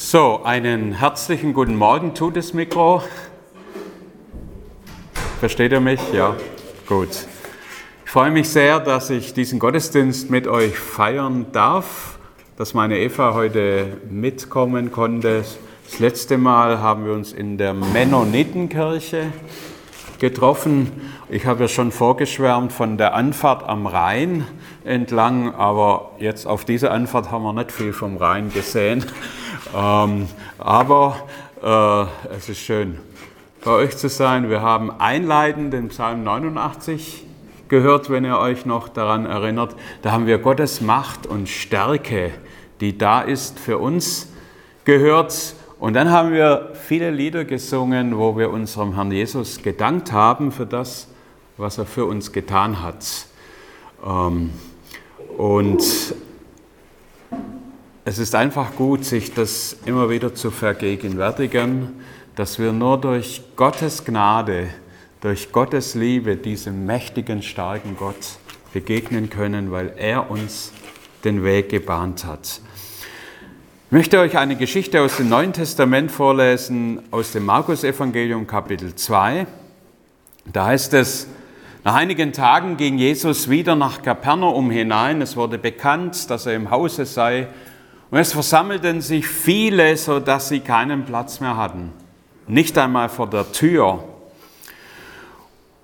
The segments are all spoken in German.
So, einen herzlichen guten Morgen tut das Mikro. Versteht ihr mich? Ja, gut. Ich freue mich sehr, dass ich diesen Gottesdienst mit euch feiern darf, dass meine Eva heute mitkommen konnte. Das letzte Mal haben wir uns in der Mennonitenkirche getroffen. Ich habe ja schon vorgeschwärmt von der Anfahrt am Rhein entlang, aber jetzt auf dieser Anfahrt haben wir nicht viel vom Rhein gesehen. Ähm, aber äh, es ist schön, bei euch zu sein. Wir haben einleitend den Psalm 89 gehört, wenn ihr euch noch daran erinnert. Da haben wir Gottes Macht und Stärke, die da ist für uns, gehört. Und dann haben wir viele Lieder gesungen, wo wir unserem Herrn Jesus gedankt haben für das, was er für uns getan hat. Ähm, und es ist einfach gut, sich das immer wieder zu vergegenwärtigen, dass wir nur durch Gottes Gnade, durch Gottes Liebe diesem mächtigen, starken Gott begegnen können, weil er uns den Weg gebahnt hat. Ich möchte euch eine Geschichte aus dem Neuen Testament vorlesen, aus dem Markus-Evangelium Kapitel 2. Da heißt es, nach einigen Tagen ging Jesus wieder nach Kapernaum hinein. Es wurde bekannt, dass er im Hause sei. Und es versammelten sich viele, sodass sie keinen Platz mehr hatten. Nicht einmal vor der Tür.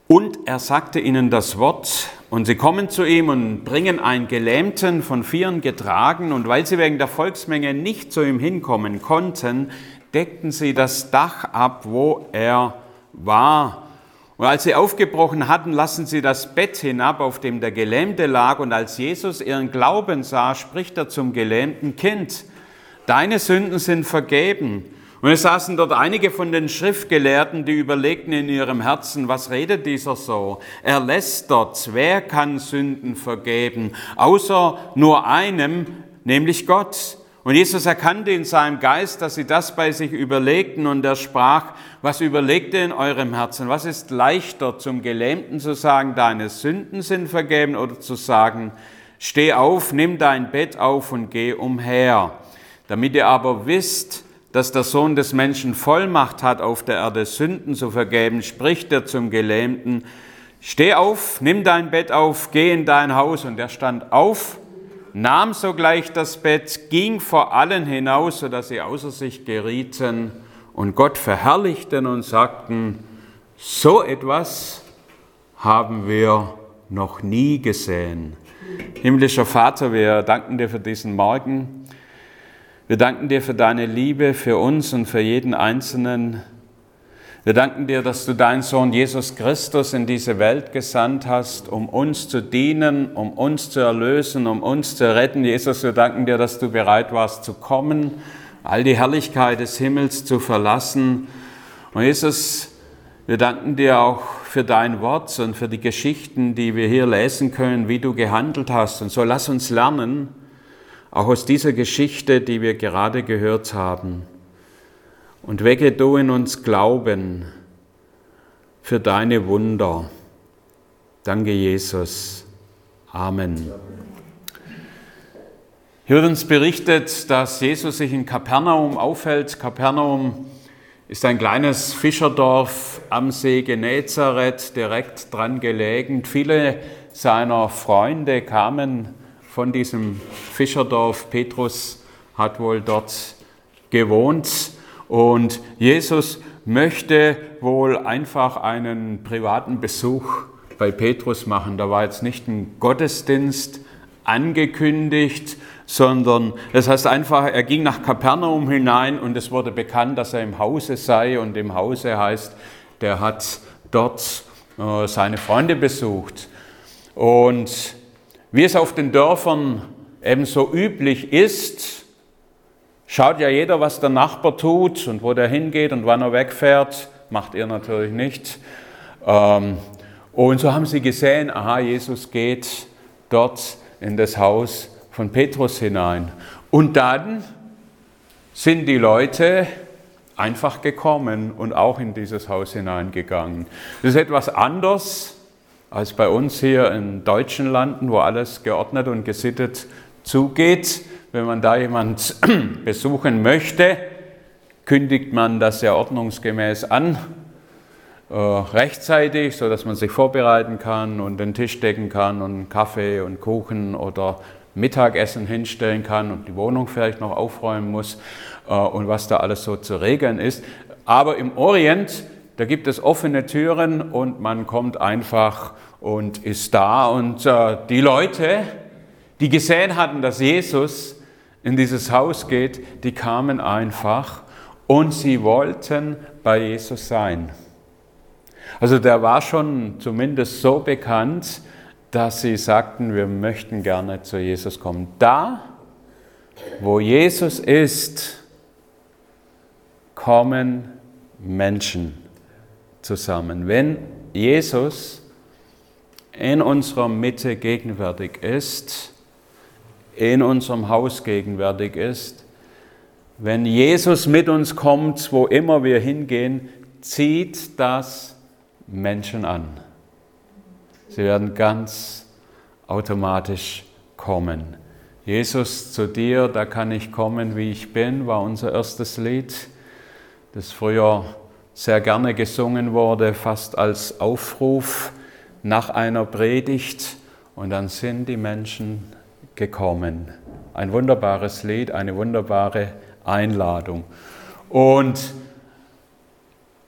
Und er sagte ihnen das Wort, und sie kommen zu ihm und bringen einen Gelähmten von Vieren getragen, und weil sie wegen der Volksmenge nicht zu ihm hinkommen konnten, deckten sie das Dach ab, wo er war. Und als sie aufgebrochen hatten, lassen sie das Bett hinab, auf dem der Gelähmte lag. Und als Jesus ihren Glauben sah, spricht er zum gelähmten Kind, deine Sünden sind vergeben. Und es saßen dort einige von den Schriftgelehrten, die überlegten in ihrem Herzen, was redet dieser so? Er lässt dort, wer kann Sünden vergeben, außer nur einem, nämlich Gott. Und Jesus erkannte in seinem Geist, dass sie das bei sich überlegten und er sprach, was überlegt ihr in eurem Herzen? Was ist leichter zum Gelähmten zu sagen, deine Sünden sind vergeben oder zu sagen, steh auf, nimm dein Bett auf und geh umher. Damit ihr aber wisst, dass der Sohn des Menschen Vollmacht hat, auf der Erde Sünden zu vergeben, spricht er zum Gelähmten, steh auf, nimm dein Bett auf, geh in dein Haus. Und er stand auf nahm sogleich das Bett, ging vor allen hinaus, sodass sie außer sich gerieten und Gott verherrlichten und sagten, so etwas haben wir noch nie gesehen. Himmlischer Vater, wir danken dir für diesen Morgen. Wir danken dir für deine Liebe für uns und für jeden Einzelnen. Wir danken dir, dass du deinen Sohn Jesus Christus in diese Welt gesandt hast, um uns zu dienen, um uns zu erlösen, um uns zu retten. Jesus, wir danken dir, dass du bereit warst zu kommen, all die Herrlichkeit des Himmels zu verlassen. Und Jesus, wir danken dir auch für dein Wort und für die Geschichten, die wir hier lesen können, wie du gehandelt hast. Und so lass uns lernen, auch aus dieser Geschichte, die wir gerade gehört haben und wecke du in uns Glauben für deine Wunder. Danke, Jesus. Amen. Hier wird uns berichtet, dass Jesus sich in Kapernaum aufhält. Kapernaum ist ein kleines Fischerdorf am See Genezareth, direkt dran gelegen. Viele seiner Freunde kamen von diesem Fischerdorf. Petrus hat wohl dort gewohnt. Und Jesus möchte wohl einfach einen privaten Besuch bei Petrus machen. Da war jetzt nicht ein Gottesdienst angekündigt, sondern das heißt einfach, er ging nach Kapernaum hinein und es wurde bekannt, dass er im Hause sei und im Hause heißt, der hat dort äh, seine Freunde besucht. Und wie es auf den Dörfern ebenso üblich ist, Schaut ja jeder, was der Nachbar tut und wo der hingeht und wann er wegfährt. Macht ihr natürlich nicht. Ähm, und so haben sie gesehen, aha, Jesus geht dort in das Haus von Petrus hinein. Und dann sind die Leute einfach gekommen und auch in dieses Haus hineingegangen. Das ist etwas anders als bei uns hier in deutschen Landen, wo alles geordnet und gesittet zugeht. Wenn man da jemand besuchen möchte, kündigt man das ja ordnungsgemäß an, äh, rechtzeitig, sodass man sich vorbereiten kann und den Tisch decken kann und Kaffee und Kuchen oder Mittagessen hinstellen kann und die Wohnung vielleicht noch aufräumen muss äh, und was da alles so zu regeln ist. Aber im Orient, da gibt es offene Türen und man kommt einfach und ist da. Und äh, die Leute, die gesehen hatten, dass Jesus in dieses Haus geht, die kamen einfach und sie wollten bei Jesus sein. Also der war schon zumindest so bekannt, dass sie sagten, wir möchten gerne zu Jesus kommen. Da, wo Jesus ist, kommen Menschen zusammen. Wenn Jesus in unserer Mitte gegenwärtig ist, in unserem Haus gegenwärtig ist, wenn Jesus mit uns kommt, wo immer wir hingehen, zieht das Menschen an. Sie werden ganz automatisch kommen. Jesus zu dir, da kann ich kommen, wie ich bin, war unser erstes Lied, das früher sehr gerne gesungen wurde, fast als Aufruf nach einer Predigt. Und dann sind die Menschen gekommen. Ein wunderbares Lied, eine wunderbare Einladung. Und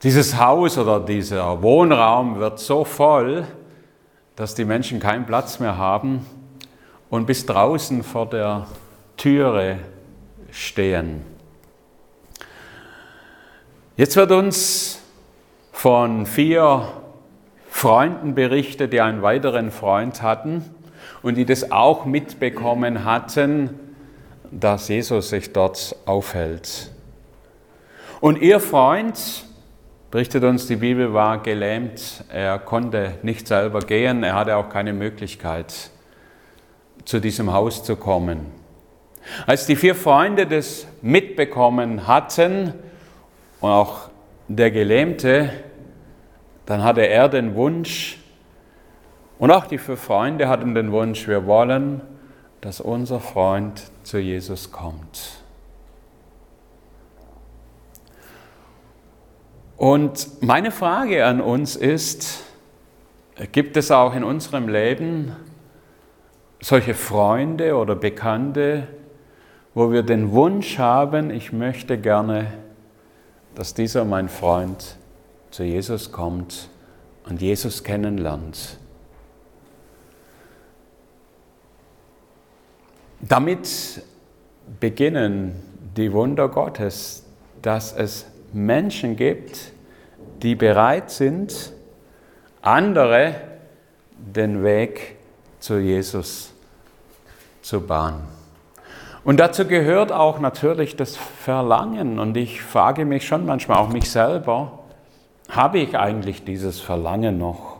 dieses Haus oder dieser Wohnraum wird so voll, dass die Menschen keinen Platz mehr haben und bis draußen vor der Türe stehen. Jetzt wird uns von vier Freunden berichtet, die einen weiteren Freund hatten und die das auch mitbekommen hatten, dass Jesus sich dort aufhält. Und ihr Freund, berichtet uns die Bibel, war gelähmt. Er konnte nicht selber gehen. Er hatte auch keine Möglichkeit, zu diesem Haus zu kommen. Als die vier Freunde das mitbekommen hatten und auch der Gelähmte, dann hatte er den Wunsch, und auch die vier Freunde hatten den Wunsch, wir wollen, dass unser Freund zu Jesus kommt. Und meine Frage an uns ist, gibt es auch in unserem Leben solche Freunde oder Bekannte, wo wir den Wunsch haben, ich möchte gerne, dass dieser mein Freund zu Jesus kommt und Jesus kennenlernt. Damit beginnen die Wunder Gottes, dass es Menschen gibt, die bereit sind, andere den Weg zu Jesus zu bahnen. Und dazu gehört auch natürlich das Verlangen. Und ich frage mich schon manchmal auch mich selber, habe ich eigentlich dieses Verlangen noch,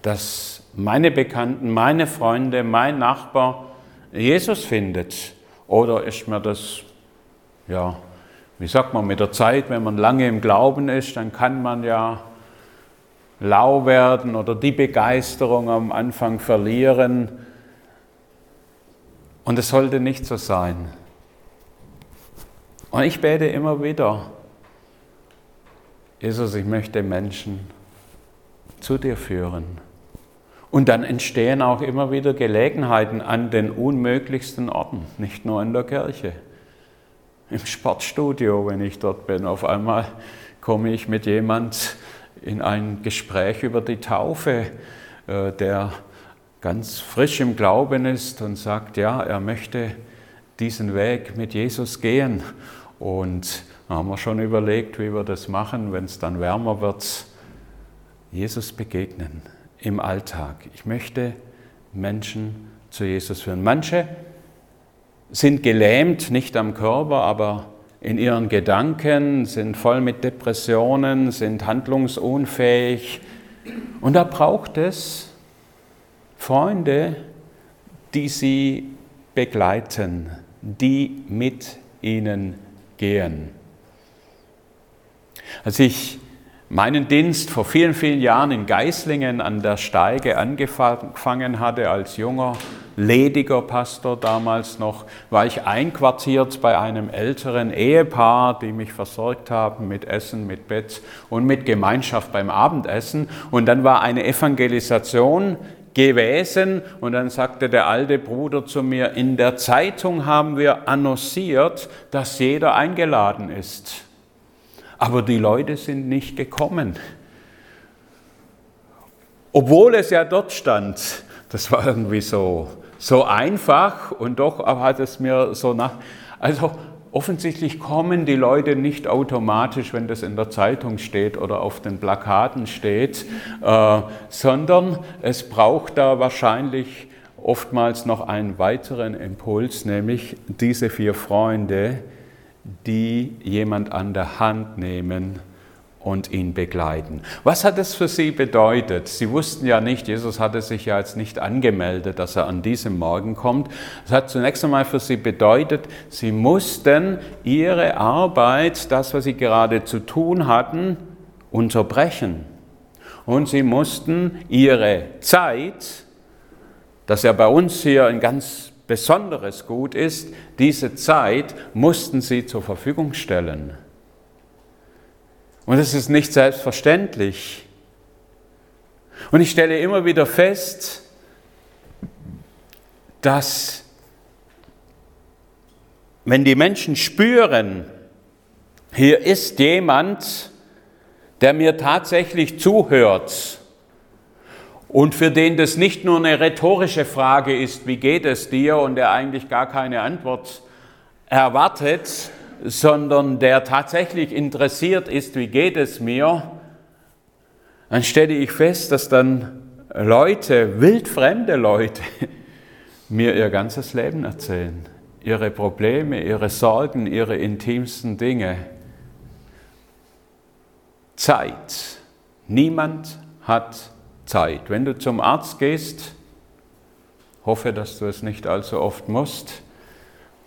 dass meine Bekannten, meine Freunde, mein Nachbar Jesus findet? Oder ist mir das, ja, wie sagt man, mit der Zeit, wenn man lange im Glauben ist, dann kann man ja lau werden oder die Begeisterung am Anfang verlieren. Und es sollte nicht so sein. Und ich bete immer wieder, Jesus, ich möchte Menschen zu dir führen. Und dann entstehen auch immer wieder Gelegenheiten an den unmöglichsten Orten, nicht nur in der Kirche im Sportstudio, wenn ich dort bin. Auf einmal komme ich mit jemand in ein Gespräch über die Taufe, äh, der ganz frisch im Glauben ist und sagt, ja, er möchte diesen Weg mit Jesus gehen. Und da haben wir schon überlegt, wie wir das machen, wenn es dann wärmer wird. Jesus begegnen im Alltag. Ich möchte Menschen zu Jesus führen. Manche sind gelähmt, nicht am Körper, aber in ihren Gedanken, sind voll mit Depressionen, sind handlungsunfähig. Und da braucht es Freunde, die sie begleiten, die mit ihnen gehen. Als ich meinen Dienst vor vielen, vielen Jahren in Geislingen an der Steige angefangen hatte als junger, lediger Pastor damals noch, war ich einquartiert bei einem älteren Ehepaar, die mich versorgt haben mit Essen, mit Bett und mit Gemeinschaft beim Abendessen. Und dann war eine Evangelisation gewesen und dann sagte der alte Bruder zu mir, in der Zeitung haben wir annonciert, dass jeder eingeladen ist. Aber die Leute sind nicht gekommen. Obwohl es ja dort stand, das war irgendwie so, so einfach und doch hat es mir so nach. Also offensichtlich kommen die Leute nicht automatisch, wenn das in der Zeitung steht oder auf den Plakaten steht, äh, sondern es braucht da wahrscheinlich oftmals noch einen weiteren Impuls, nämlich diese vier Freunde, die jemand an der Hand nehmen und ihn begleiten. Was hat es für sie bedeutet? Sie wussten ja nicht, Jesus hatte sich ja jetzt nicht angemeldet, dass er an diesem Morgen kommt. Es hat zunächst einmal für sie bedeutet, sie mussten ihre Arbeit, das, was sie gerade zu tun hatten, unterbrechen. Und sie mussten ihre Zeit, das ja bei uns hier ein ganz besonderes Gut ist, diese Zeit mussten sie zur Verfügung stellen. Und es ist nicht selbstverständlich. Und ich stelle immer wieder fest, dass wenn die Menschen spüren, hier ist jemand, der mir tatsächlich zuhört und für den das nicht nur eine rhetorische Frage ist, wie geht es dir, und der eigentlich gar keine Antwort erwartet, sondern der tatsächlich interessiert ist, wie geht es mir, dann stelle ich fest, dass dann Leute, wildfremde Leute, mir ihr ganzes Leben erzählen, ihre Probleme, ihre Sorgen, ihre intimsten Dinge. Zeit. Niemand hat Zeit. Wenn du zum Arzt gehst, hoffe, dass du es nicht allzu oft musst,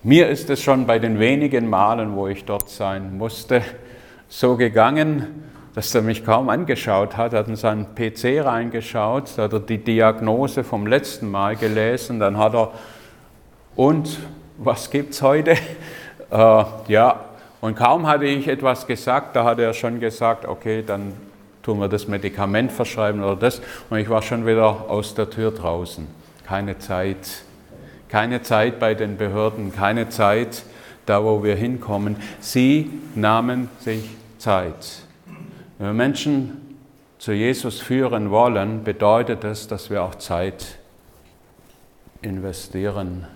mir ist es schon bei den wenigen Malen, wo ich dort sein musste, so gegangen, dass er mich kaum angeschaut hat, hat in seinen PC reingeschaut, hat er die Diagnose vom letzten Mal gelesen, dann hat er, und was gibt es heute? Äh, ja, und kaum hatte ich etwas gesagt, da hat er schon gesagt, okay, dann tun wir das Medikament verschreiben oder das, und ich war schon wieder aus der Tür draußen. Keine Zeit keine Zeit bei den Behörden, keine Zeit da, wo wir hinkommen. Sie nahmen sich Zeit. Wenn wir Menschen zu Jesus führen wollen, bedeutet das, dass wir auch Zeit investieren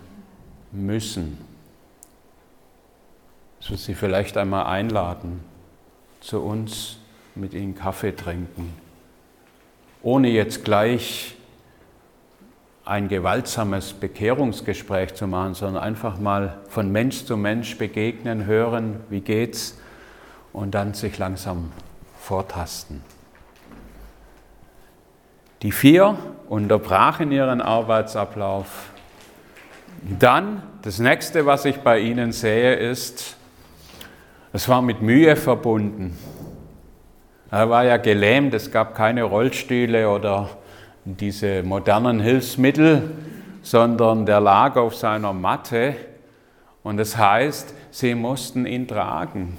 müssen. Dass wir sie vielleicht einmal einladen, zu uns mit ihnen Kaffee trinken, ohne jetzt gleich ein gewaltsames Bekehrungsgespräch zu machen, sondern einfach mal von Mensch zu Mensch begegnen, hören, wie geht's und dann sich langsam vortasten. Die vier unterbrachen ihren Arbeitsablauf. Dann, das nächste, was ich bei ihnen sehe, ist, es war mit Mühe verbunden. Er war ja gelähmt, es gab keine Rollstühle oder diese modernen Hilfsmittel, sondern der lag auf seiner Matte und das heißt, sie mussten ihn tragen.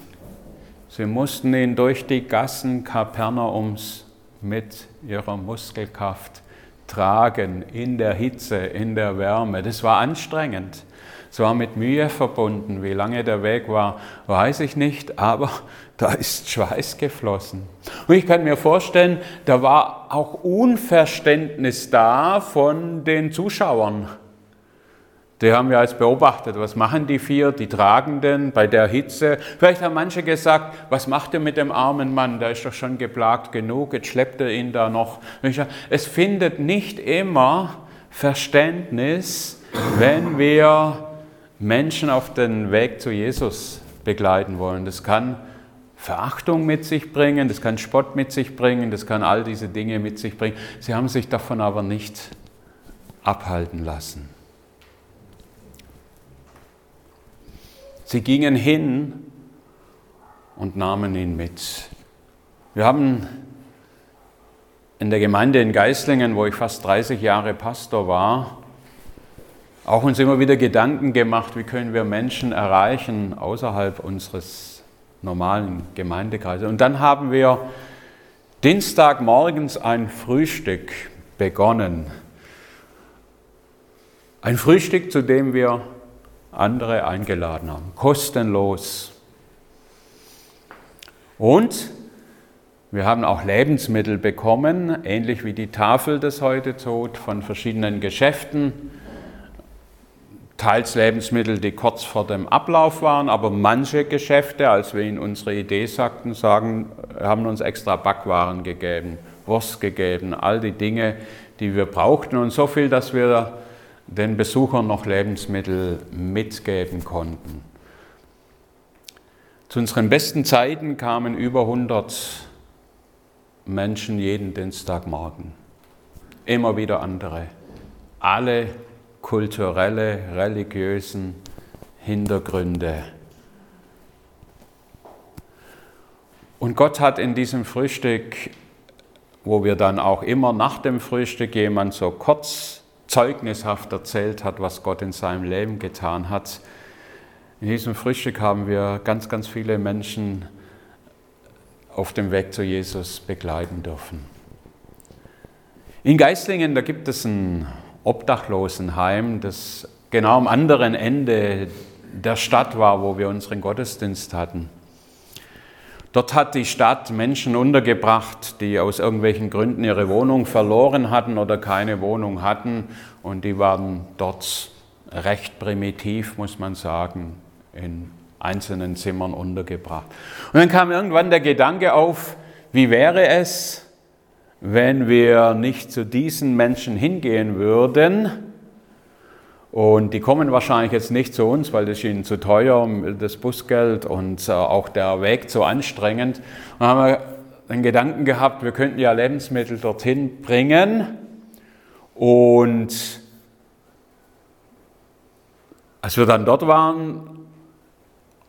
Sie mussten ihn durch die Gassen Kapernaums mit ihrer Muskelkraft tragen, in der Hitze, in der Wärme. Das war anstrengend. Es war mit Mühe verbunden. Wie lange der Weg war, weiß ich nicht, aber da ist Schweiß geflossen. Und ich kann mir vorstellen, da war auch Unverständnis da von den Zuschauern. Die haben ja jetzt beobachtet, was machen die vier, die Tragenden bei der Hitze. Vielleicht haben manche gesagt, was macht ihr mit dem armen Mann, der ist doch schon geplagt genug, jetzt schleppt er ihn da noch. Es findet nicht immer Verständnis, wenn wir Menschen auf den Weg zu Jesus begleiten wollen. Das kann Verachtung mit sich bringen, das kann Spott mit sich bringen, das kann all diese Dinge mit sich bringen. Sie haben sich davon aber nicht abhalten lassen. Sie gingen hin und nahmen ihn mit. Wir haben in der Gemeinde in Geislingen, wo ich fast 30 Jahre Pastor war, auch uns immer wieder Gedanken gemacht, wie können wir Menschen erreichen außerhalb unseres normalen Gemeindekreises. Und dann haben wir Dienstagmorgens ein Frühstück begonnen. Ein Frühstück, zu dem wir andere eingeladen haben, kostenlos. Und wir haben auch Lebensmittel bekommen, ähnlich wie die Tafel das heute tut, von verschiedenen Geschäften. Teils Lebensmittel, die kurz vor dem Ablauf waren, aber manche Geschäfte, als wir ihnen unsere Idee sagten, sagen, haben uns extra Backwaren gegeben, Wurst gegeben, all die Dinge, die wir brauchten und so viel, dass wir den Besuchern noch Lebensmittel mitgeben konnten. Zu unseren besten Zeiten kamen über 100 Menschen jeden Dienstagmorgen. Immer wieder andere. Alle kulturelle, religiösen Hintergründe. Und Gott hat in diesem Frühstück, wo wir dann auch immer nach dem Frühstück jemand so kurz zeugnishaft erzählt hat, was Gott in seinem Leben getan hat, in diesem Frühstück haben wir ganz, ganz viele Menschen auf dem Weg zu Jesus begleiten dürfen. In Geislingen, da gibt es ein Obdachlosenheim, das genau am anderen Ende der Stadt war, wo wir unseren Gottesdienst hatten. Dort hat die Stadt Menschen untergebracht, die aus irgendwelchen Gründen ihre Wohnung verloren hatten oder keine Wohnung hatten. Und die waren dort recht primitiv, muss man sagen, in einzelnen Zimmern untergebracht. Und dann kam irgendwann der Gedanke auf, wie wäre es, wenn wir nicht zu diesen Menschen hingehen würden, und die kommen wahrscheinlich jetzt nicht zu uns, weil das ihnen zu teuer, das Busgeld und äh, auch der Weg zu anstrengend. Und haben wir den Gedanken gehabt, wir könnten ja Lebensmittel dorthin bringen. Und als wir dann dort waren,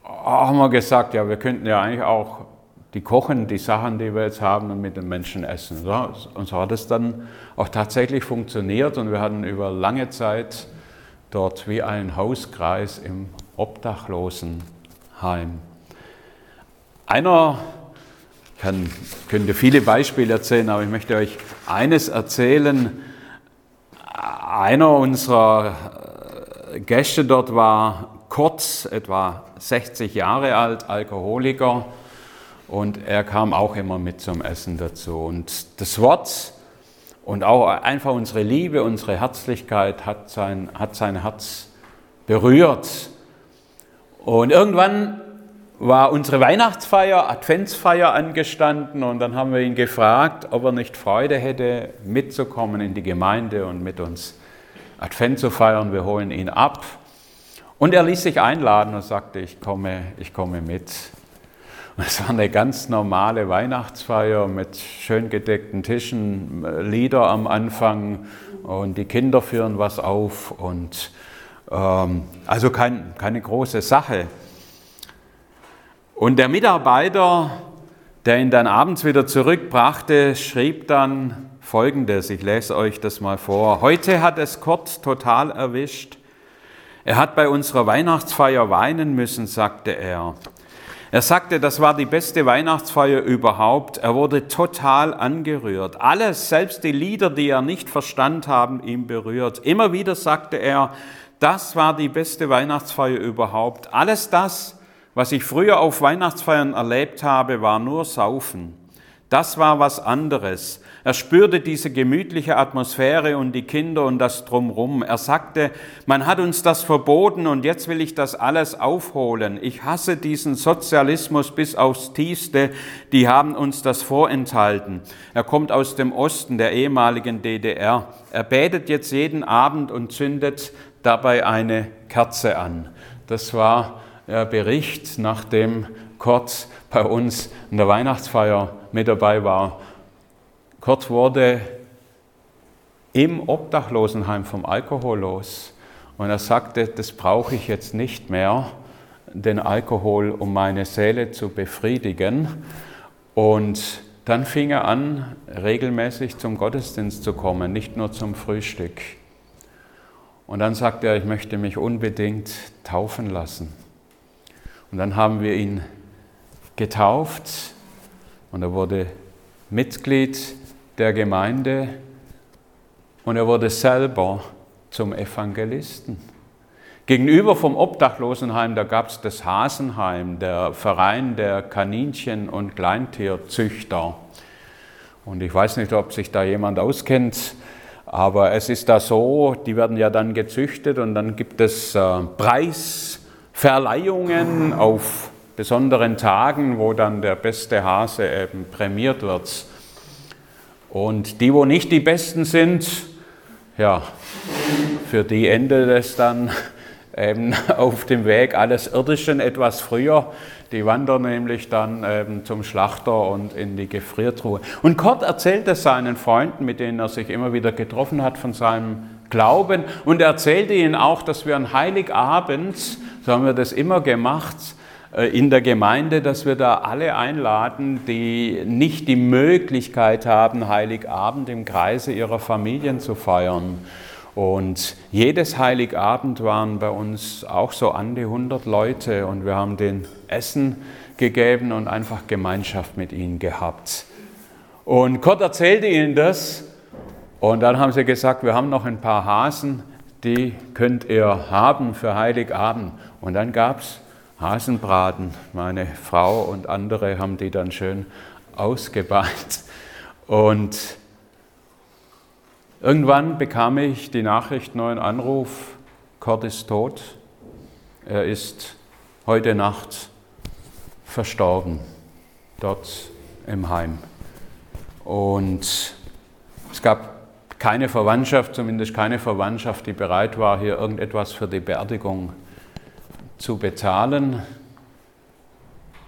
haben wir gesagt, ja, wir könnten ja eigentlich auch die kochen, die Sachen, die wir jetzt haben, und mit den Menschen essen. Und so hat es dann auch tatsächlich funktioniert und wir hatten über lange Zeit dort wie einen Hauskreis im Obdachlosenheim. Einer, ich kann, könnte viele Beispiele erzählen, aber ich möchte euch eines erzählen. Einer unserer Gäste dort war kurz, etwa 60 Jahre alt, Alkoholiker, und er kam auch immer mit zum Essen dazu. Und das Wort und auch einfach unsere Liebe, unsere Herzlichkeit hat sein, hat sein Herz berührt. Und irgendwann war unsere Weihnachtsfeier, Adventsfeier angestanden und dann haben wir ihn gefragt, ob er nicht Freude hätte, mitzukommen in die Gemeinde und mit uns Advent zu feiern. Wir holen ihn ab. Und er ließ sich einladen und sagte, ich komme, ich komme mit. Und es war eine ganz normale Weihnachtsfeier mit schön gedeckten Tischen, Lieder am Anfang und die Kinder führen was auf und ähm, also kein, keine große Sache. Und der Mitarbeiter, der ihn dann abends wieder zurückbrachte, schrieb dann Folgendes, ich lese euch das mal vor. Heute hat es Kurt total erwischt. Er hat bei unserer Weihnachtsfeier weinen müssen, sagte er. Er sagte, das war die beste Weihnachtsfeier überhaupt. Er wurde total angerührt. Alles, selbst die Lieder, die er nicht verstand, haben ihn berührt. Immer wieder sagte er, das war die beste Weihnachtsfeier überhaupt. Alles das, was ich früher auf Weihnachtsfeiern erlebt habe, war nur Saufen. Das war was anderes. Er spürte diese gemütliche Atmosphäre und die Kinder und das Drumrum. Er sagte, man hat uns das verboten und jetzt will ich das alles aufholen. Ich hasse diesen Sozialismus bis aufs Tiefste. Die haben uns das vorenthalten. Er kommt aus dem Osten der ehemaligen DDR. Er betet jetzt jeden Abend und zündet dabei eine Kerze an. Das war der Bericht, nachdem Kurt bei uns in der Weihnachtsfeier mit dabei war. Kurt wurde im Obdachlosenheim vom Alkohol los und er sagte, das brauche ich jetzt nicht mehr, den Alkohol, um meine Seele zu befriedigen. Und dann fing er an, regelmäßig zum Gottesdienst zu kommen, nicht nur zum Frühstück. Und dann sagte er, ich möchte mich unbedingt taufen lassen. Und dann haben wir ihn getauft und er wurde Mitglied der Gemeinde und er wurde selber zum Evangelisten. Gegenüber vom Obdachlosenheim, da gab es das Hasenheim, der Verein der Kaninchen- und Kleintierzüchter. Und ich weiß nicht, ob sich da jemand auskennt, aber es ist da so, die werden ja dann gezüchtet und dann gibt es äh, Preisverleihungen auf besonderen Tagen, wo dann der beste Hase eben prämiert wird. Und die, wo nicht die Besten sind, ja, für die endet es dann eben auf dem Weg alles Irdischen etwas früher. Die wandern nämlich dann eben zum Schlachter und in die Gefriertruhe. Und Kurt erzählt es seinen Freunden, mit denen er sich immer wieder getroffen hat, von seinem Glauben. Und er erzählte ihnen auch, dass wir an Heiligabend, so haben wir das immer gemacht, in der Gemeinde, dass wir da alle einladen, die nicht die Möglichkeit haben, Heiligabend im Kreise ihrer Familien zu feiern. Und jedes Heiligabend waren bei uns auch so an die 100 Leute und wir haben den Essen gegeben und einfach Gemeinschaft mit ihnen gehabt. Und Gott erzählte ihnen das und dann haben sie gesagt, wir haben noch ein paar Hasen, die könnt ihr haben für Heiligabend. Und dann gab es Hasenbraten. Meine Frau und andere haben die dann schön ausgebeint. Und Irgendwann bekam ich die Nachricht, neuen Anruf, Kurt ist tot. Er ist heute Nacht verstorben, dort im Heim. Und es gab keine Verwandtschaft, zumindest keine Verwandtschaft, die bereit war, hier irgendetwas für die Beerdigung zu bezahlen.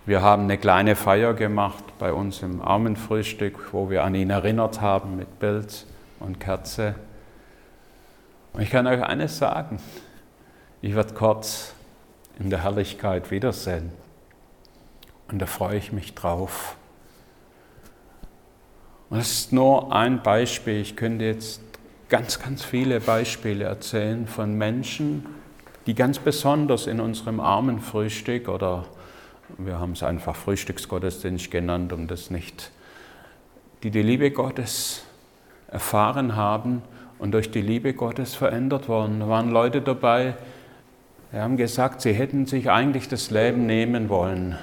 Wir haben eine kleine Feier gemacht bei uns im Armenfrühstück, wo wir an ihn erinnert haben mit Bild und Kerze. Und ich kann euch eines sagen, ich werde kurz in der Herrlichkeit wiedersehen. Und da freue ich mich drauf. Und das ist nur ein Beispiel. Ich könnte jetzt ganz, ganz viele Beispiele erzählen von Menschen, die ganz besonders in unserem armen Frühstück oder wir haben es einfach Frühstücksgottesdienst genannt, um das nicht, die die Liebe Gottes erfahren haben und durch die Liebe Gottes verändert worden. Da waren Leute dabei, die haben gesagt, sie hätten sich eigentlich das Leben nehmen wollen.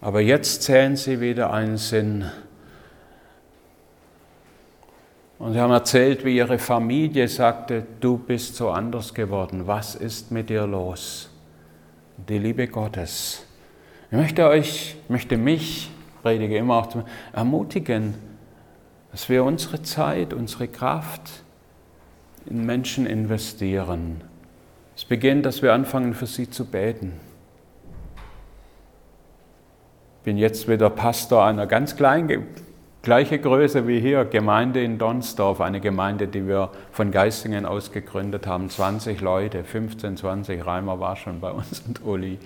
Aber jetzt zählen sie wieder einen Sinn. Und sie haben erzählt, wie ihre Familie sagte, du bist so anders geworden. Was ist mit dir los? Die Liebe Gottes. Ich möchte euch, möchte mich, predige immer auch ermutigen, dass wir unsere Zeit, unsere Kraft in Menschen investieren. Es beginnt, dass wir anfangen, für sie zu beten. Ich bin jetzt wieder Pastor einer ganz kleinen, gleiche Größe wie hier, Gemeinde in Donsdorf, eine Gemeinde, die wir von Geistingen aus gegründet haben. 20 Leute, 15, 20, Reimer war schon bei uns und Uli.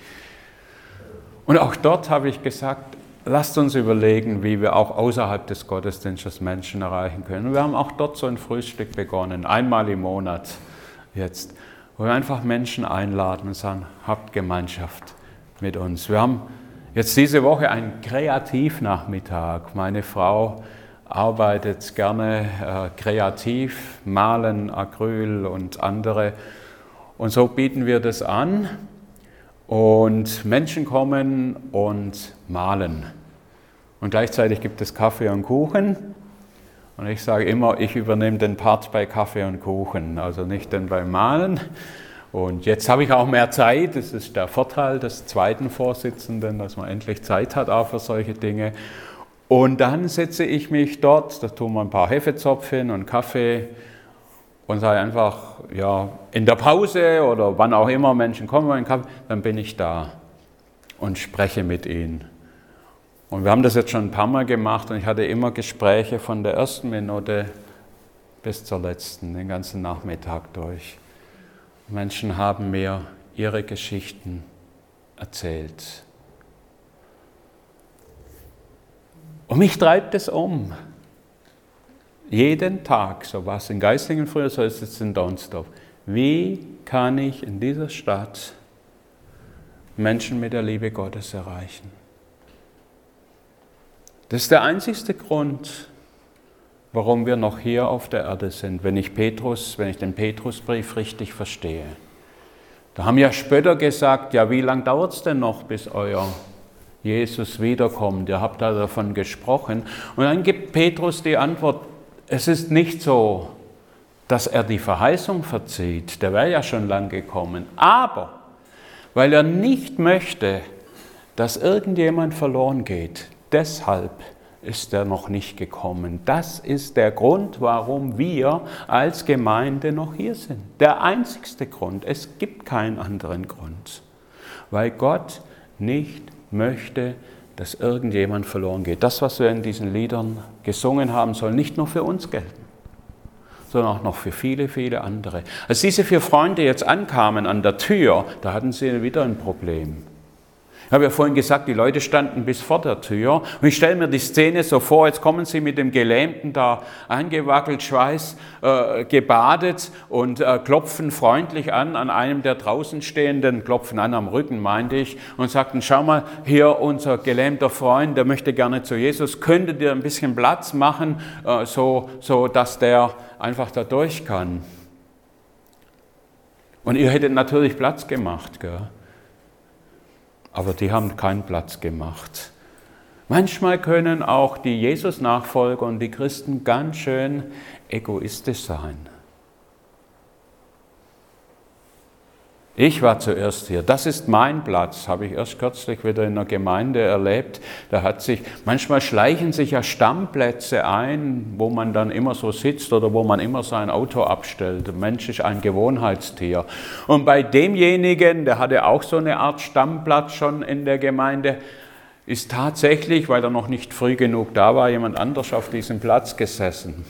Und auch dort habe ich gesagt, lasst uns überlegen, wie wir auch außerhalb des Gottesdienstes Menschen erreichen können. wir haben auch dort so ein Frühstück begonnen, einmal im Monat jetzt, wo wir einfach Menschen einladen und sagen, habt Gemeinschaft mit uns. Wir haben jetzt diese Woche einen Kreativnachmittag. Meine Frau arbeitet gerne äh, kreativ, malen, Acryl und andere. Und so bieten wir das an. Und Menschen kommen und malen. Und gleichzeitig gibt es Kaffee und Kuchen. Und ich sage immer, ich übernehme den Part bei Kaffee und Kuchen, also nicht den beim Malen. Und jetzt habe ich auch mehr Zeit. Das ist der Vorteil des zweiten Vorsitzenden, dass man endlich Zeit hat auch für solche Dinge. Und dann setze ich mich dort, da tun wir ein paar Hefezopfen und Kaffee und sage einfach, ja, in der Pause oder wann auch immer Menschen kommen, dann bin ich da und spreche mit ihnen. Und wir haben das jetzt schon ein paar Mal gemacht und ich hatte immer Gespräche von der ersten Minute bis zur letzten, den ganzen Nachmittag durch. Menschen haben mir ihre Geschichten erzählt. Und mich treibt es um. Jeden Tag, so war es in Geislingen früher, so ist es in Donsdorf. Wie kann ich in dieser Stadt Menschen mit der Liebe Gottes erreichen? Das ist der einzigste Grund, warum wir noch hier auf der Erde sind, wenn ich Petrus, wenn ich den Petrusbrief richtig verstehe. Da haben ja Spötter gesagt, ja, wie lange dauert es denn noch, bis euer Jesus wiederkommt? Ihr habt da davon gesprochen. Und dann gibt Petrus die Antwort, es ist nicht so, dass er die Verheißung verzieht, der wäre ja schon lang gekommen, aber weil er nicht möchte, dass irgendjemand verloren geht, deshalb ist er noch nicht gekommen. Das ist der Grund, warum wir als Gemeinde noch hier sind. Der einzigste Grund. Es gibt keinen anderen Grund. Weil Gott nicht möchte, dass irgendjemand verloren geht. Das, was wir in diesen Liedern gesungen haben, soll nicht nur für uns gelten, sondern auch noch für viele, viele andere. Als diese vier Freunde jetzt ankamen an der Tür, da hatten sie wieder ein Problem. Habe ja vorhin gesagt, die Leute standen bis vor der Tür. Und ich stelle mir die Szene so vor, jetzt kommen sie mit dem Gelähmten da angewackelt, Schweiß äh, gebadet und äh, klopfen freundlich an, an einem der draußen stehenden, klopfen an am Rücken, meinte ich, und sagten, schau mal, hier unser gelähmter Freund, der möchte gerne zu Jesus, könntet ihr ein bisschen Platz machen, äh, so, so dass der einfach da durch kann. Und ihr hättet natürlich Platz gemacht. Gell? Aber die haben keinen Platz gemacht. Manchmal können auch die Jesus-Nachfolger und die Christen ganz schön egoistisch sein. Ich war zuerst hier. Das ist mein Platz, habe ich erst kürzlich wieder in einer Gemeinde erlebt. Da hat sich, manchmal schleichen sich ja Stammplätze ein, wo man dann immer so sitzt oder wo man immer sein Auto abstellt. Der Mensch ist ein Gewohnheitstier. Und bei demjenigen, der hatte auch so eine Art Stammplatz schon in der Gemeinde, ist tatsächlich, weil er noch nicht früh genug da war, jemand anders auf diesem Platz gesessen.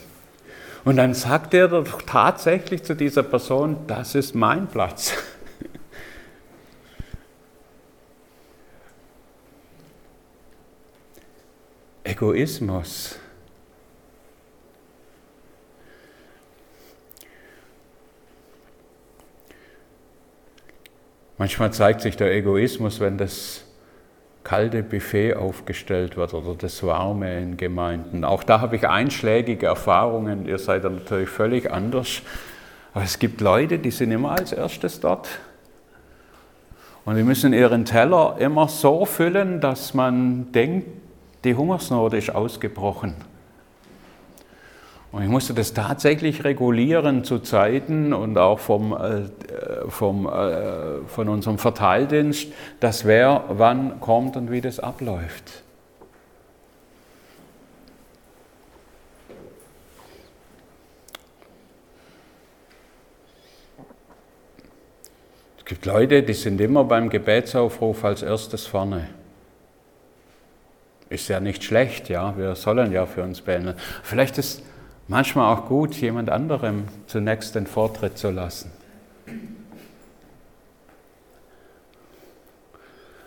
Und dann sagt er doch tatsächlich zu dieser Person, das ist mein Platz. Egoismus. Manchmal zeigt sich der Egoismus, wenn das kalte Buffet aufgestellt wird oder das warme in Gemeinden. Auch da habe ich einschlägige Erfahrungen. Ihr seid da natürlich völlig anders. Aber es gibt Leute, die sind immer als erstes dort. Und die müssen ihren Teller immer so füllen, dass man denkt, die Hungersnot ist ausgebrochen. Und ich musste das tatsächlich regulieren zu Zeiten und auch vom, äh, vom, äh, von unserem Verteildienst, dass wer wann kommt und wie das abläuft. Es gibt Leute, die sind immer beim Gebetsaufruf als erstes vorne. Ist ja nicht schlecht, ja, wir sollen ja für uns beten. Vielleicht ist manchmal auch gut, jemand anderem zunächst den Vortritt zu lassen.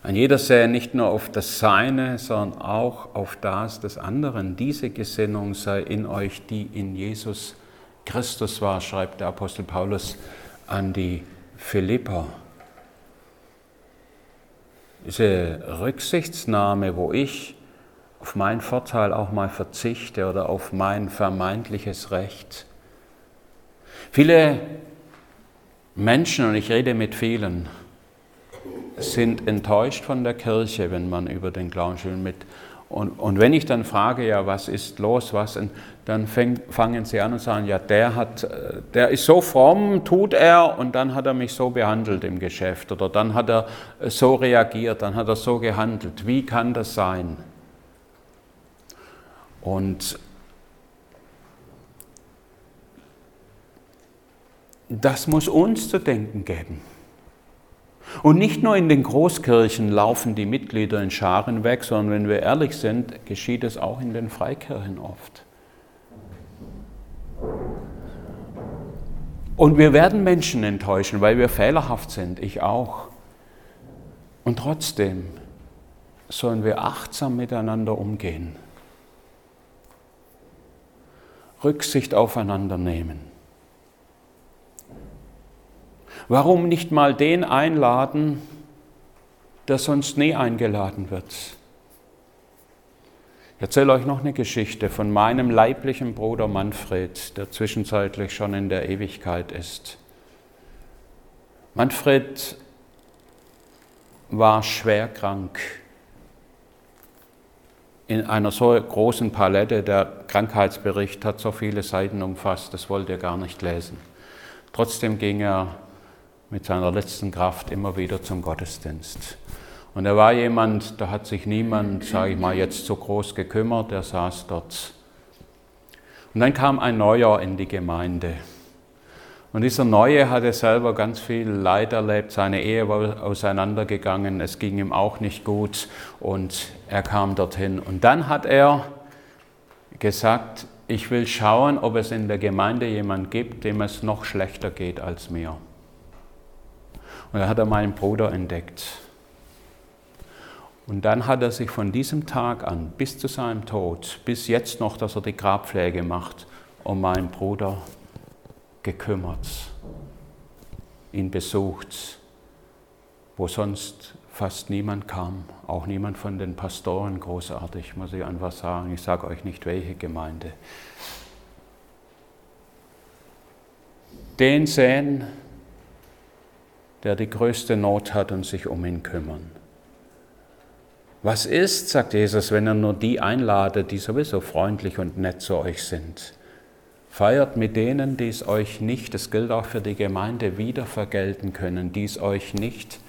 Ein jeder sähe nicht nur auf das Seine, sondern auch auf das des anderen. Diese Gesinnung sei in euch, die in Jesus Christus war, schreibt der Apostel Paulus an die Philipper. Diese Rücksichtsnahme, wo ich auf meinen Vorteil auch mal verzichte oder auf mein vermeintliches Recht. Viele Menschen, und ich rede mit vielen, sind enttäuscht von der Kirche, wenn man über den Glauben mit. Und, und wenn ich dann frage, ja, was ist los, was, dann fäng, fangen sie an und sagen, ja, der, hat, der ist so fromm, tut er, und dann hat er mich so behandelt im Geschäft, oder dann hat er so reagiert, dann hat er so gehandelt. Wie kann das sein? Und das muss uns zu denken geben. Und nicht nur in den Großkirchen laufen die Mitglieder in Scharen weg, sondern wenn wir ehrlich sind, geschieht es auch in den Freikirchen oft. Und wir werden Menschen enttäuschen, weil wir fehlerhaft sind, ich auch. Und trotzdem sollen wir achtsam miteinander umgehen. Rücksicht aufeinander nehmen. Warum nicht mal den einladen, der sonst nie eingeladen wird? Ich erzähle euch noch eine Geschichte von meinem leiblichen Bruder Manfred, der zwischenzeitlich schon in der Ewigkeit ist. Manfred war schwer krank. In einer so großen Palette, der Krankheitsbericht hat so viele Seiten umfasst, das wollte er gar nicht lesen. Trotzdem ging er mit seiner letzten Kraft immer wieder zum Gottesdienst. Und er war jemand, da hat sich niemand, sage ich mal, jetzt so groß gekümmert, der saß dort. Und dann kam ein Neuer in die Gemeinde. Und dieser Neue hatte selber ganz viel Leid erlebt, seine Ehe war auseinandergegangen, es ging ihm auch nicht gut und er kam dorthin. Und dann hat er gesagt, ich will schauen, ob es in der Gemeinde jemand gibt, dem es noch schlechter geht als mir. Und dann hat er meinen Bruder entdeckt. Und dann hat er sich von diesem Tag an bis zu seinem Tod, bis jetzt noch, dass er die Grabpflege macht, um meinen Bruder gekümmert, ihn besucht, wo sonst fast niemand kam, auch niemand von den Pastoren großartig, muss ich einfach sagen. Ich sage euch nicht, welche Gemeinde. Den sehen, der die größte Not hat und sich um ihn kümmern. Was ist, sagt Jesus, wenn er nur die einladet, die sowieso freundlich und nett zu euch sind? Feiert mit denen, die es euch nicht, das gilt auch für die Gemeinde, wieder vergelten können, die es euch nicht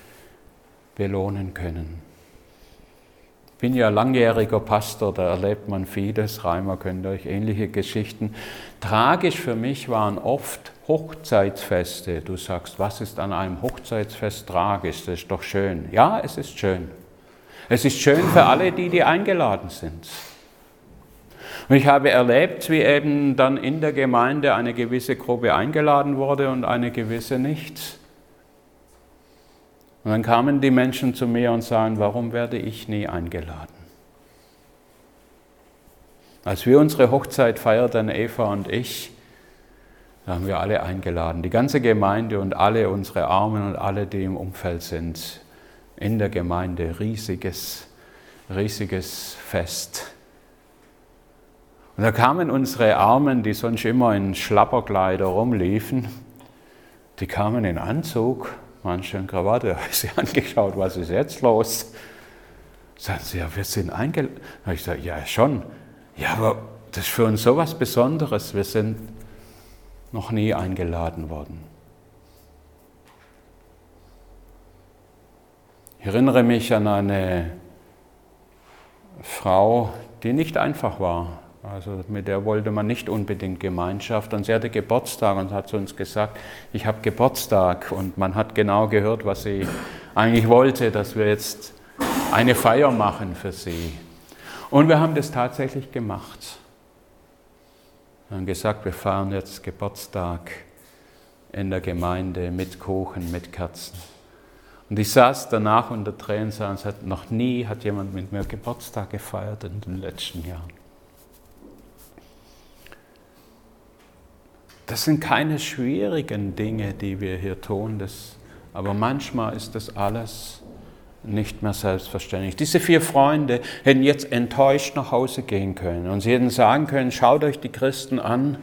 belohnen können. Ich bin ja langjähriger Pastor, da erlebt man vieles. Reimer kennt euch ähnliche Geschichten. Tragisch für mich waren oft Hochzeitsfeste. Du sagst, was ist an einem Hochzeitsfest tragisch? Das ist doch schön. Ja, es ist schön. Es ist schön für alle, die, die eingeladen sind. Und ich habe erlebt, wie eben dann in der Gemeinde eine gewisse Gruppe eingeladen wurde und eine gewisse nicht. Und dann kamen die Menschen zu mir und sagen, warum werde ich nie eingeladen? Als wir unsere Hochzeit feierten, Eva und ich, da haben wir alle eingeladen, die ganze Gemeinde und alle unsere Armen und alle, die im Umfeld sind in der Gemeinde riesiges, riesiges Fest. Und da kamen unsere Armen, die sonst immer in Schlapperkleider rumliefen, die kamen in Anzug, manche in Krawatte, habe ich sie angeschaut, was ist jetzt los? Sagen sie, ja, wir sind eingeladen. Da habe ich gesagt, ja, schon. Ja, aber das ist für uns so was Besonderes. Wir sind noch nie eingeladen worden. Ich erinnere mich an eine Frau, die nicht einfach war. Also mit der wollte man nicht unbedingt Gemeinschaft. Und sie hatte Geburtstag und hat zu uns gesagt, ich habe Geburtstag. Und man hat genau gehört, was sie eigentlich wollte, dass wir jetzt eine Feier machen für sie. Und wir haben das tatsächlich gemacht. Wir haben gesagt, wir feiern jetzt Geburtstag in der Gemeinde mit Kuchen, mit Kerzen. Und ich saß danach unter Tränen und sagte, noch nie hat jemand mit mir Geburtstag gefeiert in den letzten Jahren. Das sind keine schwierigen Dinge, die wir hier tun, das, aber manchmal ist das alles nicht mehr selbstverständlich. Diese vier Freunde hätten jetzt enttäuscht nach Hause gehen können und sie hätten sagen können, schaut euch die Christen an,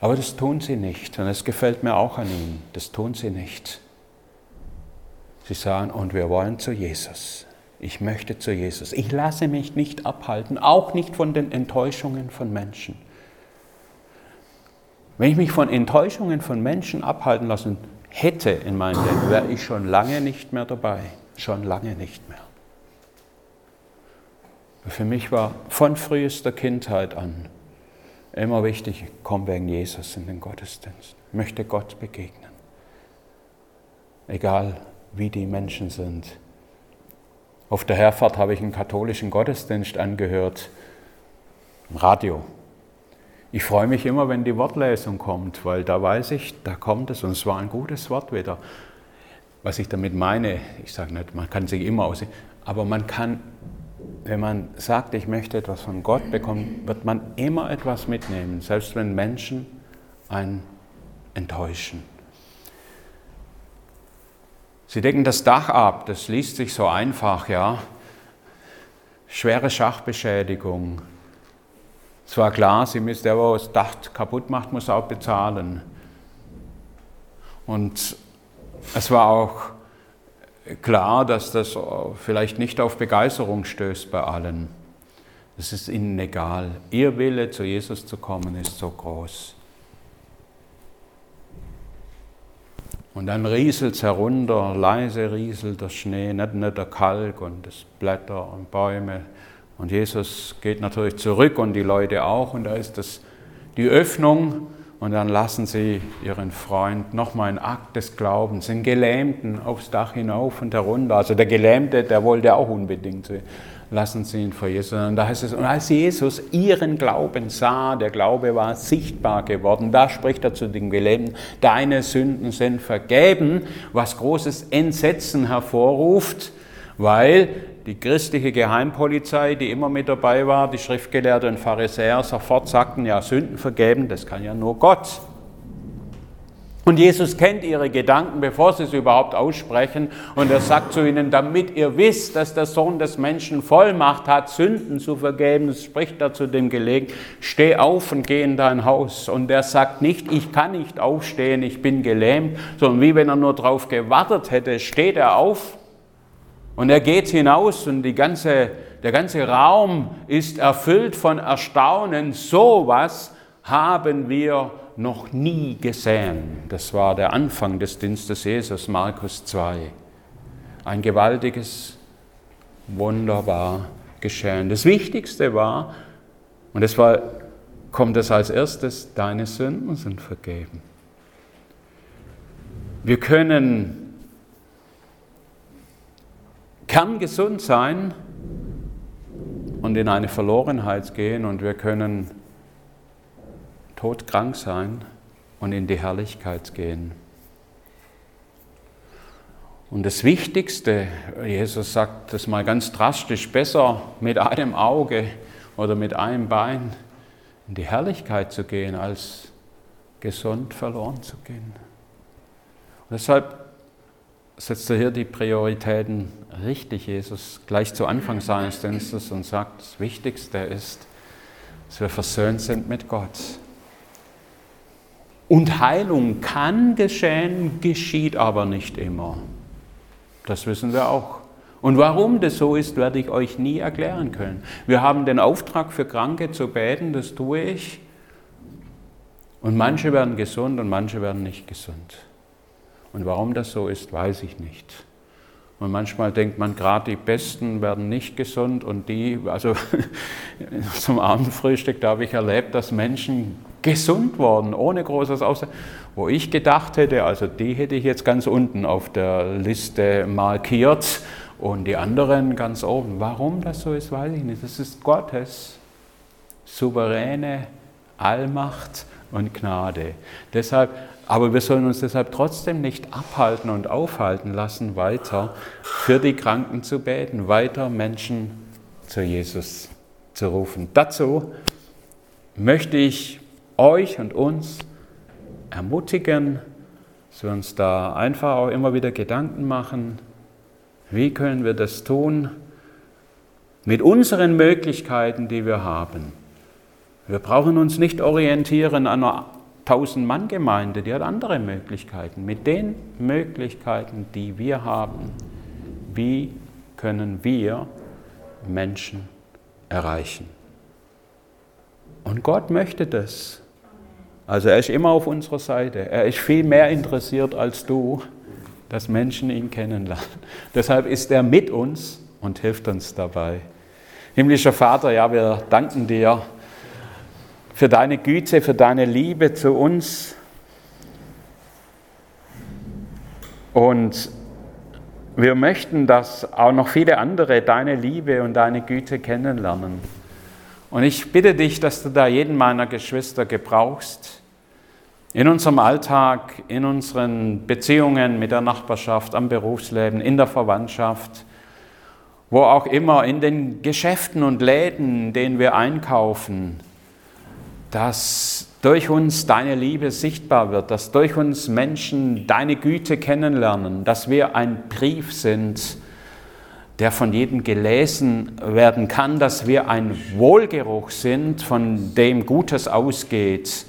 aber das tun sie nicht und es gefällt mir auch an ihnen, das tun sie nicht. Sie sagen, und wir wollen zu Jesus. Ich möchte zu Jesus. Ich lasse mich nicht abhalten, auch nicht von den Enttäuschungen von Menschen. Wenn ich mich von Enttäuschungen von Menschen abhalten lassen hätte in meinem Leben, wäre ich schon lange nicht mehr dabei. Schon lange nicht mehr. Für mich war von frühester Kindheit an immer wichtig, ich komme wegen Jesus in den Gottesdienst. Ich möchte Gott begegnen. Egal wie die Menschen sind. Auf der Herfahrt habe ich einen katholischen Gottesdienst angehört, im Radio. Ich freue mich immer, wenn die Wortlesung kommt, weil da weiß ich, da kommt es und es war ein gutes Wort wieder. Was ich damit meine, ich sage nicht, man kann sich immer aussehen, aber man kann wenn man sagt, ich möchte etwas von Gott bekommen, wird man immer etwas mitnehmen, selbst wenn Menschen einen enttäuschen. Sie decken das Dach ab, das liest sich so einfach, ja. Schwere Schachbeschädigung. Es war klar, sie müssen, der, der das Dach kaputt macht, muss auch bezahlen. Und es war auch klar, dass das vielleicht nicht auf Begeisterung stößt bei allen. Es ist ihnen egal. Ihr Wille, zu Jesus zu kommen, ist so groß. Und dann rieselt es herunter, leise rieselt der Schnee, nicht nur der Kalk und das Blätter und Bäume. Und Jesus geht natürlich zurück und die Leute auch. Und da ist das, die Öffnung und dann lassen sie ihren Freund nochmal einen Akt des Glaubens, den Gelähmten aufs Dach hinauf und herunter. Also der Gelähmte, der wollte auch unbedingt. Sie lassen sie ihn vor Jesus. Und da heißt es, und als Jesus ihren Glauben sah, der Glaube war sichtbar geworden, da spricht er zu den Gelähmten, deine Sünden sind vergeben, was großes Entsetzen hervorruft, weil die christliche Geheimpolizei, die immer mit dabei war, die Schriftgelehrten und Pharisäer sofort sagten, ja, Sünden vergeben, das kann ja nur Gott. Und Jesus kennt ihre Gedanken, bevor sie es überhaupt aussprechen. Und er sagt zu ihnen, damit ihr wisst, dass der Sohn des Menschen Vollmacht hat, Sünden zu vergeben, spricht er zu dem Gelegen, steh auf und geh in dein Haus. Und er sagt nicht, ich kann nicht aufstehen, ich bin gelähmt, sondern wie wenn er nur darauf gewartet hätte, steht er auf und er geht hinaus und ganze, der ganze Raum ist erfüllt von Erstaunen. So was haben wir noch nie gesehen. Das war der Anfang des Dienstes Jesus, Markus 2. Ein gewaltiges, wunderbar geschehen. Das Wichtigste war, und es war, kommt es als erstes, deine Sünden sind vergeben. Wir können kerngesund sein und in eine Verlorenheit gehen und wir können todkrank sein und in die Herrlichkeit gehen. Und das Wichtigste, Jesus sagt das mal ganz drastisch, besser mit einem Auge oder mit einem Bein in die Herrlichkeit zu gehen, als gesund verloren zu gehen. Und deshalb setzt er hier die Prioritäten richtig, Jesus, gleich zu Anfang seines Dienstes und sagt, das Wichtigste ist, dass wir versöhnt sind mit Gott. Und Heilung kann geschehen, geschieht aber nicht immer. Das wissen wir auch. Und warum das so ist, werde ich euch nie erklären können. Wir haben den Auftrag für Kranke zu beten, das tue ich. Und manche werden gesund und manche werden nicht gesund. Und warum das so ist, weiß ich nicht. Und manchmal denkt man, gerade die Besten werden nicht gesund und die, also zum Abendfrühstück, da habe ich erlebt, dass Menschen gesund wurden, ohne großes Aussehen, wo ich gedacht hätte, also die hätte ich jetzt ganz unten auf der Liste markiert und die anderen ganz oben. Warum das so ist, weiß ich nicht. Das ist Gottes souveräne Allmacht und Gnade. Deshalb aber wir sollen uns deshalb trotzdem nicht abhalten und aufhalten lassen, weiter für die Kranken zu beten, weiter Menschen zu Jesus zu rufen. Dazu möchte ich euch und uns ermutigen, dass wir uns da einfach auch immer wieder Gedanken machen, wie können wir das tun mit unseren Möglichkeiten, die wir haben. Wir brauchen uns nicht orientieren an einer 1000-Mann-Gemeinde, die hat andere Möglichkeiten. Mit den Möglichkeiten, die wir haben, wie können wir Menschen erreichen? Und Gott möchte das. Also er ist immer auf unserer Seite. Er ist viel mehr interessiert als du, dass Menschen ihn kennenlernen. Deshalb ist er mit uns und hilft uns dabei. Himmlischer Vater, ja, wir danken dir für deine Güte, für deine Liebe zu uns. Und wir möchten, dass auch noch viele andere deine Liebe und deine Güte kennenlernen. Und ich bitte dich, dass du da jeden meiner Geschwister gebrauchst, in unserem Alltag, in unseren Beziehungen mit der Nachbarschaft, am Berufsleben, in der Verwandtschaft wo auch immer, in den Geschäften und Läden, in denen wir einkaufen, dass durch uns deine Liebe sichtbar wird, dass durch uns Menschen deine Güte kennenlernen, dass wir ein Brief sind, der von jedem gelesen werden kann, dass wir ein Wohlgeruch sind, von dem Gutes ausgeht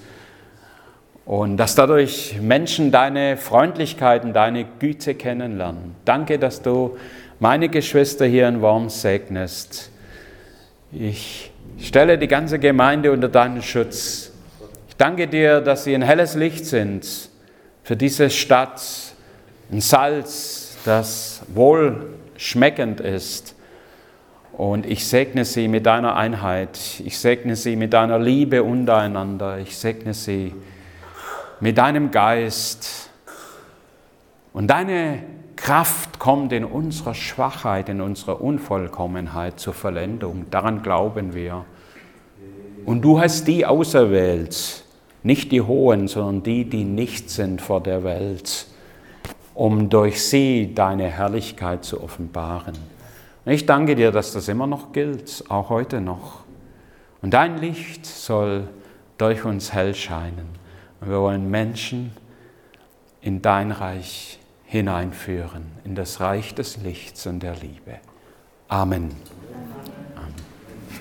und dass dadurch Menschen deine Freundlichkeiten, deine Güte kennenlernen. Danke, dass du meine Geschwister hier in Worms segnest. Ich stelle die ganze Gemeinde unter deinen Schutz. Ich danke dir, dass sie ein helles Licht sind für diese Stadt, ein Salz, das wohl schmeckend ist. Und ich segne sie mit deiner Einheit. Ich segne sie mit deiner Liebe untereinander. Ich segne sie mit deinem Geist. Und deine Kraft kommt in unserer Schwachheit, in unserer Unvollkommenheit zur Vollendung. Daran glauben wir. Und du hast die auserwählt, nicht die Hohen, sondern die, die nicht sind vor der Welt um durch sie deine Herrlichkeit zu offenbaren. Und ich danke dir, dass das immer noch gilt, auch heute noch. Und dein Licht soll durch uns hell scheinen. Und wir wollen Menschen in dein Reich hineinführen, in das Reich des Lichts und der Liebe. Amen.